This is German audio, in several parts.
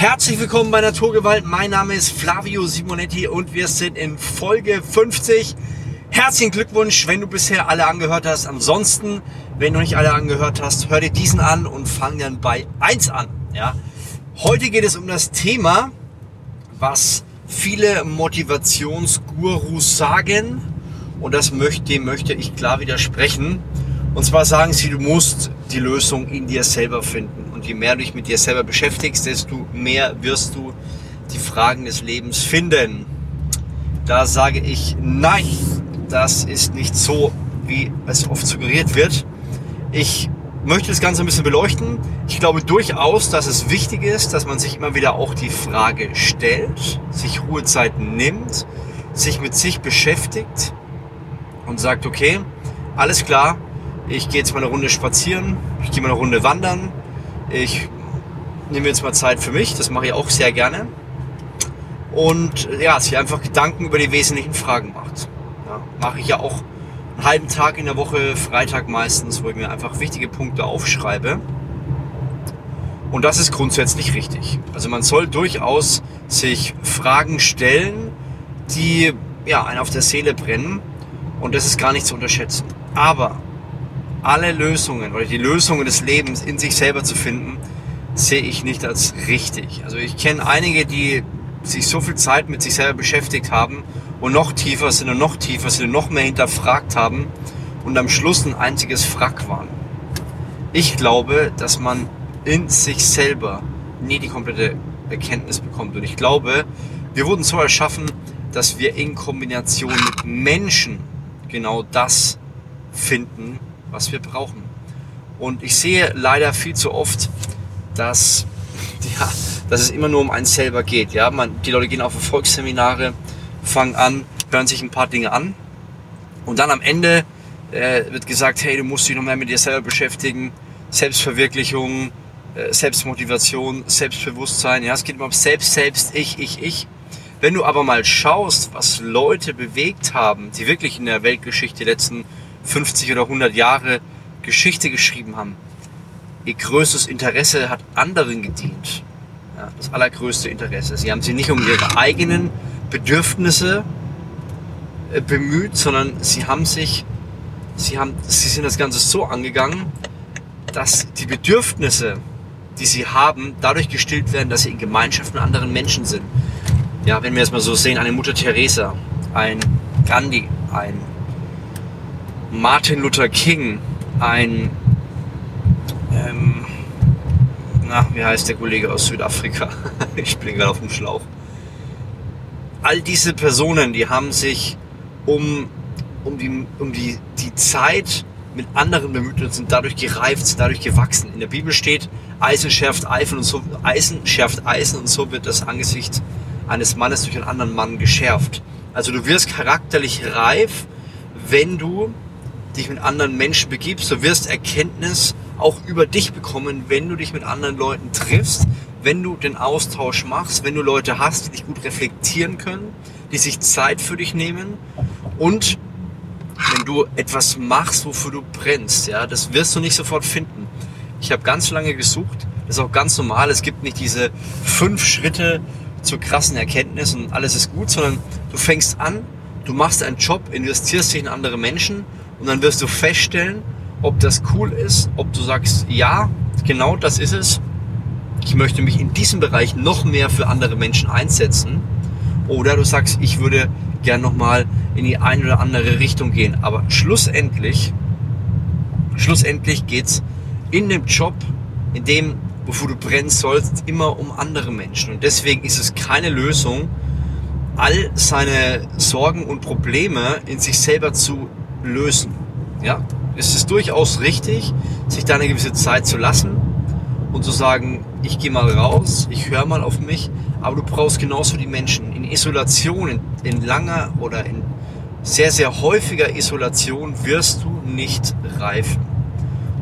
Herzlich willkommen bei Naturgewalt. Mein Name ist Flavio Simonetti und wir sind in Folge 50. Herzlichen Glückwunsch, wenn du bisher alle angehört hast. Ansonsten, wenn du nicht alle angehört hast, hör dir diesen an und fang dann bei 1 an. Ja? Heute geht es um das Thema, was viele Motivationsgurus sagen. Und das möchte, dem möchte ich klar widersprechen. Und zwar sagen sie, du musst die Lösung in dir selber finden. Und je mehr du dich mit dir selber beschäftigst, desto mehr wirst du die Fragen des Lebens finden. Da sage ich nein, das ist nicht so, wie es oft suggeriert wird. Ich möchte das Ganze ein bisschen beleuchten. Ich glaube durchaus, dass es wichtig ist, dass man sich immer wieder auch die Frage stellt, sich Ruhezeiten nimmt, sich mit sich beschäftigt und sagt, okay, alles klar, ich gehe jetzt mal eine Runde spazieren, ich gehe mal eine Runde wandern, ich nehme jetzt mal Zeit für mich, das mache ich auch sehr gerne. Und ja, sich einfach Gedanken über die wesentlichen Fragen macht. Ja, mache ich ja auch einen halben Tag in der Woche, Freitag meistens, wo ich mir einfach wichtige Punkte aufschreibe. Und das ist grundsätzlich richtig. Also man soll durchaus sich Fragen stellen, die ja, einen auf der Seele brennen. Und das ist gar nicht zu unterschätzen. Aber alle Lösungen oder die Lösungen des Lebens in sich selber zu finden, sehe ich nicht als richtig. Also ich kenne einige, die sich so viel Zeit mit sich selber beschäftigt haben und noch tiefer sind und noch tiefer sind und noch mehr hinterfragt haben und am Schluss ein einziges Frack waren. Ich glaube, dass man in sich selber nie die komplette Erkenntnis bekommt. Und ich glaube, wir wurden so erschaffen, dass wir in Kombination mit Menschen genau das finden, was wir brauchen. Und ich sehe leider viel zu oft, dass, ja, dass es immer nur um eins selber geht. Ja? Man, die Leute gehen auf Erfolgsseminare, fangen an, hören sich ein paar Dinge an und dann am Ende äh, wird gesagt, hey, du musst dich noch mehr mit dir selber beschäftigen, Selbstverwirklichung, äh, Selbstmotivation, Selbstbewusstsein. Ja, es geht immer um Selbst, Selbst, Ich, Ich, Ich. Wenn du aber mal schaust, was Leute bewegt haben, die wirklich in der Weltgeschichte die letzten 50 oder 100 Jahre Geschichte geschrieben haben. Ihr größtes Interesse hat anderen gedient. Ja, das allergrößte Interesse. Sie haben sich nicht um ihre eigenen Bedürfnisse äh, bemüht, sondern sie haben sich, sie haben, sie sind das Ganze so angegangen, dass die Bedürfnisse, die sie haben, dadurch gestillt werden, dass sie in Gemeinschaft mit anderen Menschen sind. Ja, wenn wir es mal so sehen, eine Mutter Teresa, ein Gandhi, ein Martin Luther King, ein, ähm, na, wie heißt der Kollege aus Südafrika? ich bin gerade auf dem Schlauch. All diese Personen, die haben sich um, um, die, um die, die Zeit mit anderen bemüht und sind dadurch gereift, sind dadurch gewachsen. In der Bibel steht, Eisen schärft Eisen und so, Eisen schärft Eisen und so wird das Angesicht eines Mannes durch einen anderen Mann geschärft. Also du wirst charakterlich reif, wenn du dich mit anderen Menschen begibst. Du wirst Erkenntnis auch über dich bekommen, wenn du dich mit anderen Leuten triffst, wenn du den Austausch machst, wenn du Leute hast, die dich gut reflektieren können, die sich Zeit für dich nehmen und wenn du etwas machst, wofür du brennst, ja, das wirst du nicht sofort finden. Ich habe ganz lange gesucht, das ist auch ganz normal, es gibt nicht diese fünf Schritte zur krassen Erkenntnis und alles ist gut, sondern du fängst an, du machst einen Job, investierst dich in andere Menschen und dann wirst du feststellen, ob das cool ist, ob du sagst, ja, genau das ist es. Ich möchte mich in diesem Bereich noch mehr für andere Menschen einsetzen. Oder du sagst, ich würde gern nochmal in die eine oder andere Richtung gehen. Aber schlussendlich, schlussendlich geht's in dem Job, in dem, wofür du brennen sollst, immer um andere Menschen. Und deswegen ist es keine Lösung, all seine Sorgen und Probleme in sich selber zu lösen. Ja, es ist durchaus richtig, sich da eine gewisse Zeit zu lassen und zu sagen, ich gehe mal raus, ich höre mal auf mich, aber du brauchst genauso die Menschen. In Isolation, in, in langer oder in sehr, sehr häufiger Isolation wirst du nicht reifen.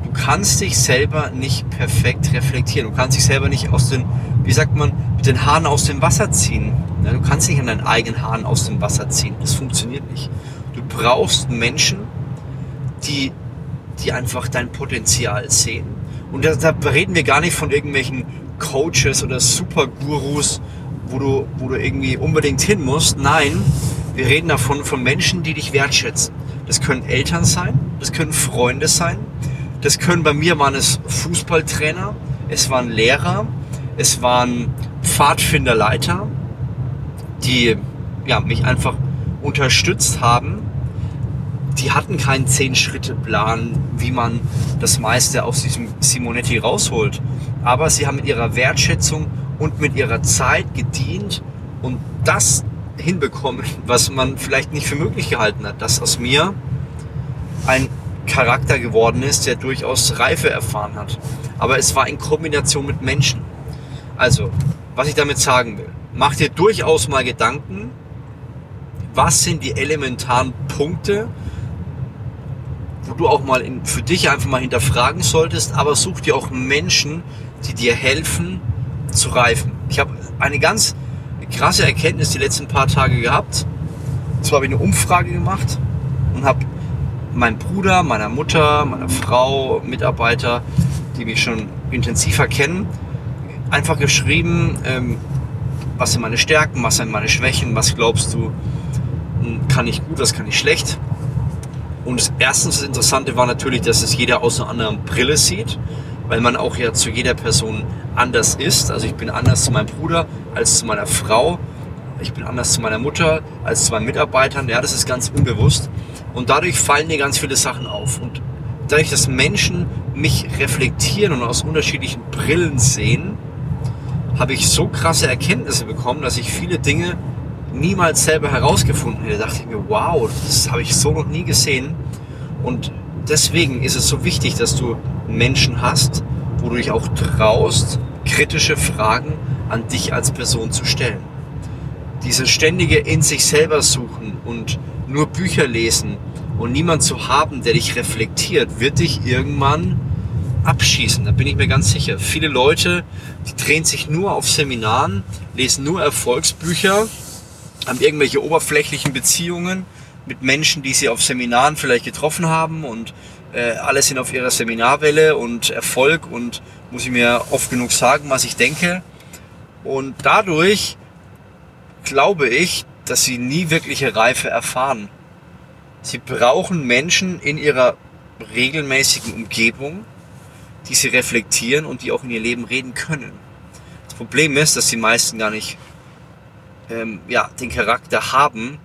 Du kannst dich selber nicht perfekt reflektieren. Du kannst dich selber nicht aus den, wie sagt man, mit den Haaren aus dem Wasser ziehen. Du kannst nicht an deinen eigenen Haaren aus dem Wasser ziehen. Das funktioniert nicht. Du brauchst Menschen, die, die einfach dein Potenzial sehen. Und da, da reden wir gar nicht von irgendwelchen Coaches oder Supergurus, wo du, wo du irgendwie unbedingt hin musst. Nein, wir reden davon von Menschen, die dich wertschätzen. Das können Eltern sein, das können Freunde sein, das können bei mir waren es Fußballtrainer, es waren Lehrer, es waren Pfadfinderleiter, die ja, mich einfach unterstützt haben. Die hatten keinen Zehn-Schritte-Plan, wie man das meiste aus diesem Simonetti rausholt. Aber sie haben mit ihrer Wertschätzung und mit ihrer Zeit gedient und das hinbekommen, was man vielleicht nicht für möglich gehalten hat, dass aus mir ein Charakter geworden ist, der durchaus Reife erfahren hat. Aber es war in Kombination mit Menschen. Also, was ich damit sagen will, mach dir durchaus mal Gedanken, was sind die elementaren Punkte, wo du auch mal in, für dich einfach mal hinterfragen solltest, aber such dir auch Menschen, die dir helfen zu reifen. Ich habe eine ganz krasse Erkenntnis die letzten paar Tage gehabt. Zwar habe ich eine Umfrage gemacht und habe meinem Bruder, meiner Mutter, meiner Frau, Mitarbeiter, die mich schon intensiver kennen, einfach geschrieben, ähm, was sind meine Stärken, was sind meine Schwächen, was glaubst du, hm, kann ich gut, was kann ich schlecht. Und erstens das Interessante war natürlich, dass es jeder aus einer anderen Brille sieht, weil man auch ja zu jeder Person anders ist. Also ich bin anders zu meinem Bruder als zu meiner Frau. Ich bin anders zu meiner Mutter als zu meinen Mitarbeitern. Ja, das ist ganz unbewusst. Und dadurch fallen mir ganz viele Sachen auf. Und dadurch, dass Menschen mich reflektieren und aus unterschiedlichen Brillen sehen, habe ich so krasse Erkenntnisse bekommen, dass ich viele Dinge niemals selber herausgefunden hätte. Da dachte ich mir, wow, das habe ich so noch nie gesehen. Und deswegen ist es so wichtig, dass du Menschen hast, wo du dich auch traust, kritische Fragen an dich als Person zu stellen. Diese ständige in sich selber suchen und nur Bücher lesen und niemand zu haben, der dich reflektiert, wird dich irgendwann abschießen. Da bin ich mir ganz sicher. Viele Leute, die drehen sich nur auf Seminaren, lesen nur Erfolgsbücher, haben irgendwelche oberflächlichen Beziehungen mit Menschen, die sie auf Seminaren vielleicht getroffen haben und äh, alle sind auf ihrer Seminarwelle und Erfolg und muss ich mir oft genug sagen, was ich denke. Und dadurch glaube ich, dass sie nie wirkliche Reife erfahren. Sie brauchen Menschen in ihrer regelmäßigen Umgebung, die sie reflektieren und die auch in ihr Leben reden können. Das Problem ist, dass die meisten gar nicht ähm, ja, den Charakter haben,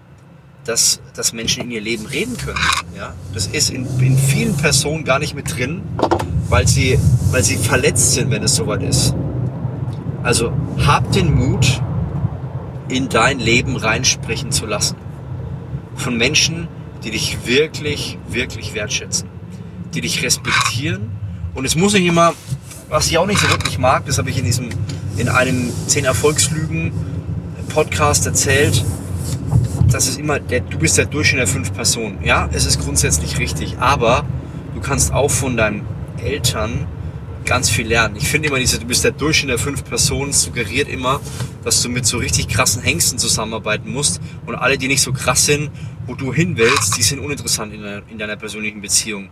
dass, dass Menschen in ihr Leben reden können. Ja? Das ist in, in vielen Personen gar nicht mit drin, weil sie, weil sie verletzt sind, wenn es soweit ist. Also hab den Mut, in dein Leben reinsprechen zu lassen. Von Menschen, die dich wirklich, wirklich wertschätzen. Die dich respektieren. Und es muss nicht immer, was ich auch nicht so wirklich mag, das habe ich in diesem, in einem 10 Erfolgslügen Podcast erzählt, dass es immer, der, du bist der Durchschnitt der fünf Personen. Ja, es ist grundsätzlich richtig, aber du kannst auch von deinen Eltern ganz viel lernen. Ich finde immer, diese, du bist der Durchschnitt der fünf Personen, suggeriert immer, dass du mit so richtig krassen Hengsten zusammenarbeiten musst und alle, die nicht so krass sind, wo du hin willst, die sind uninteressant in deiner, in deiner persönlichen Beziehung.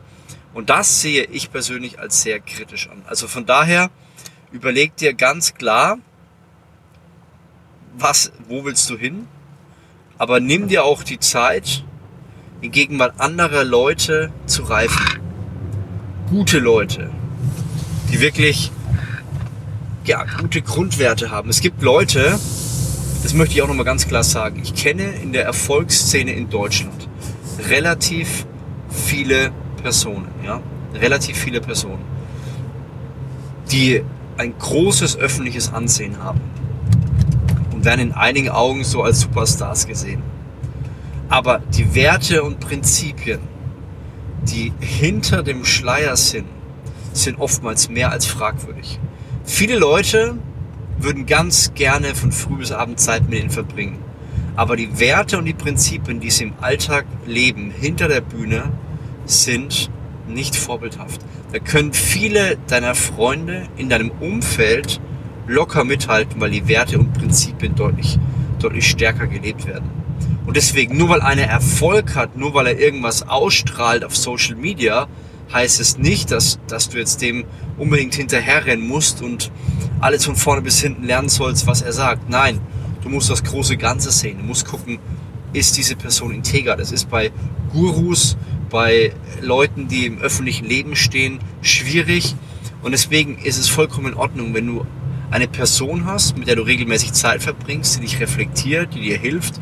Und das sehe ich persönlich als sehr kritisch an. Also von daher überleg dir ganz klar, was, wo willst du hin? Aber nimm dir auch die Zeit, in Gegenwart anderer Leute zu reifen. Gute Leute, die wirklich ja, gute Grundwerte haben. Es gibt Leute, das möchte ich auch nochmal ganz klar sagen, ich kenne in der Erfolgsszene in Deutschland relativ viele Personen, ja, relativ viele Personen, die ein großes öffentliches Ansehen haben werden in einigen Augen so als Superstars gesehen. Aber die Werte und Prinzipien, die hinter dem Schleier sind, sind oftmals mehr als fragwürdig. Viele Leute würden ganz gerne von früh bis abend Zeit mit ihnen verbringen. Aber die Werte und die Prinzipien, die sie im Alltag leben, hinter der Bühne, sind nicht vorbildhaft. Da können viele deiner Freunde in deinem Umfeld locker mithalten, weil die Werte und Prinzipien deutlich, deutlich stärker gelebt werden. Und deswegen, nur weil einer Erfolg hat, nur weil er irgendwas ausstrahlt auf Social Media, heißt es nicht, dass, dass du jetzt dem unbedingt hinterherrennen musst und alles von vorne bis hinten lernen sollst, was er sagt. Nein, du musst das große Ganze sehen. Du musst gucken, ist diese Person integer? Das ist bei Gurus, bei Leuten, die im öffentlichen Leben stehen, schwierig. Und deswegen ist es vollkommen in Ordnung, wenn du eine Person hast, mit der du regelmäßig Zeit verbringst, die dich reflektiert, die dir hilft,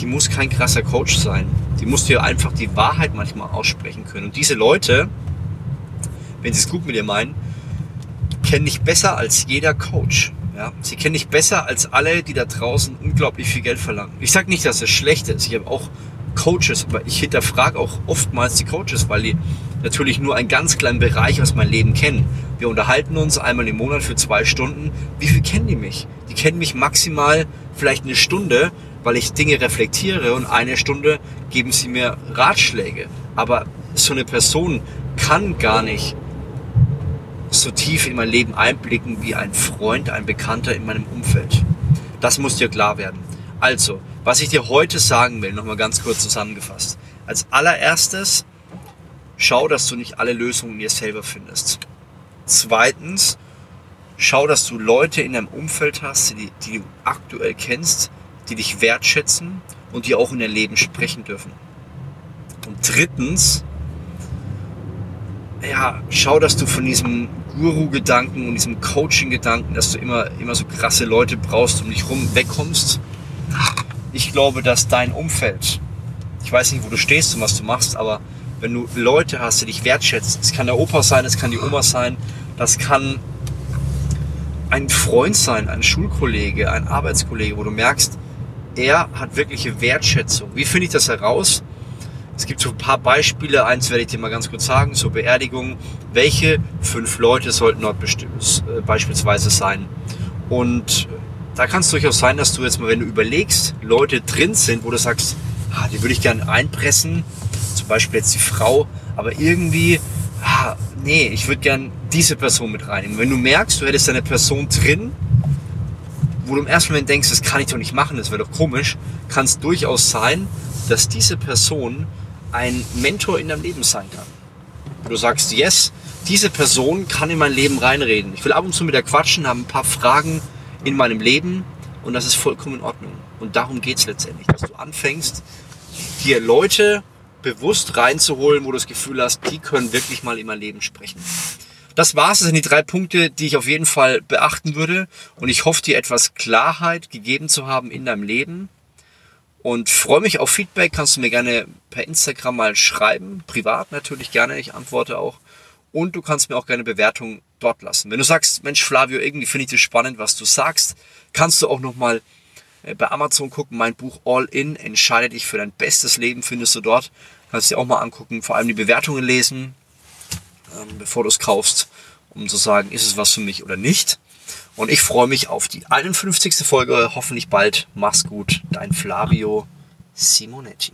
die muss kein krasser Coach sein. Die muss dir einfach die Wahrheit manchmal aussprechen können. Und diese Leute, wenn sie es gut mit dir meinen, kennen dich besser als jeder Coach. Ja, sie kennen dich besser als alle, die da draußen unglaublich viel Geld verlangen. Ich sage nicht, dass es schlecht ist. Ich habe auch Coaches, aber ich hinterfrage auch oftmals die Coaches, weil die natürlich nur einen ganz kleinen Bereich aus meinem Leben kennen. Wir unterhalten uns einmal im Monat für zwei Stunden. Wie viel kennen die mich? Die kennen mich maximal vielleicht eine Stunde, weil ich Dinge reflektiere und eine Stunde geben sie mir Ratschläge. Aber so eine Person kann gar nicht so tief in mein Leben einblicken wie ein Freund, ein Bekannter in meinem Umfeld. Das muss dir klar werden. Also, was ich dir heute sagen will, nochmal ganz kurz zusammengefasst. Als allererstes, schau, dass du nicht alle Lösungen dir selber findest. Zweitens, schau, dass du Leute in deinem Umfeld hast, die, die du aktuell kennst, die dich wertschätzen und die auch in dein Leben sprechen dürfen. Und drittens, ja, schau, dass du von diesem Guru-Gedanken und diesem Coaching-Gedanken, dass du immer, immer so krasse Leute brauchst um dich rum, wegkommst. Ich glaube, dass dein Umfeld, ich weiß nicht, wo du stehst und was du machst, aber wenn du Leute hast, die dich wertschätzen, es kann der Opa sein, es kann die Oma sein, das kann ein Freund sein, ein Schulkollege, ein Arbeitskollege, wo du merkst, er hat wirkliche Wertschätzung. Wie finde ich das heraus? Es gibt so ein paar Beispiele. Eins werde ich dir mal ganz kurz sagen zur Beerdigung. Welche fünf Leute sollten dort äh, beispielsweise sein? Und da kann es durchaus sein, dass du jetzt mal, wenn du überlegst, Leute drin sind, wo du sagst, ah, die würde ich gerne einpressen. Zum Beispiel jetzt die Frau. Aber irgendwie, ah, nee, ich würde gerne diese Person mit reinnehmen. Wenn du merkst, du hättest eine Person drin, wo du im ersten Moment denkst, das kann ich doch nicht machen, das wäre doch komisch, kann es durchaus sein, dass diese Person ein Mentor in deinem Leben sein kann. Du sagst, yes, diese Person kann in mein Leben reinreden. Ich will ab und zu mit der quatschen, habe ein paar Fragen in meinem Leben und das ist vollkommen in Ordnung. Und darum geht es letztendlich, dass du anfängst, dir Leute bewusst reinzuholen, wo du das Gefühl hast, die können wirklich mal in mein Leben sprechen. Das war's. Das sind die drei Punkte, die ich auf jeden Fall beachten würde. Und ich hoffe, dir etwas Klarheit gegeben zu haben in deinem Leben. Und freue mich auf Feedback. Kannst du mir gerne per Instagram mal schreiben. Privat natürlich gerne. Ich antworte auch. Und du kannst mir auch gerne Bewertungen dort lassen. Wenn du sagst, Mensch, Flavio, irgendwie finde ich das spannend, was du sagst, kannst du auch nochmal äh, bei Amazon gucken. Mein Buch All In, entscheide dich für dein bestes Leben, findest du dort. Kannst du dir auch mal angucken. Vor allem die Bewertungen lesen ähm, bevor du es kaufst, um zu sagen, ist es was für mich oder nicht. Und ich freue mich auf die 51. Folge, hoffentlich bald. Mach's gut, dein Flavio Simonetti.